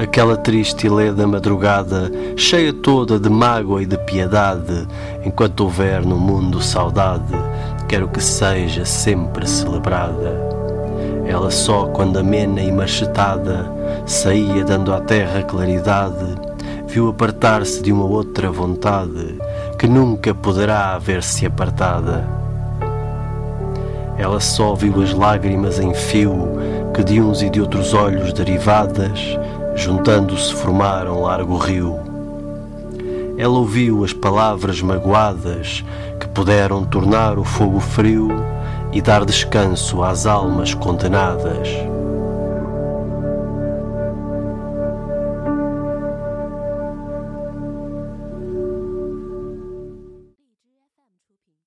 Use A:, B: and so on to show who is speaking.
A: Aquela triste e leda madrugada, cheia toda de mágoa e de piedade, enquanto houver no mundo saudade, quero que seja sempre celebrada. Ela só quando amena e machetada saía dando à terra claridade, viu apartar-se de uma outra vontade que nunca poderá ver-se apartada. Ela só viu as lágrimas em fio que de uns e de outros olhos derivadas, juntando-se formaram largo rio. Ela ouviu as palavras magoadas que puderam tornar o fogo frio e dar descanso às almas condenadas.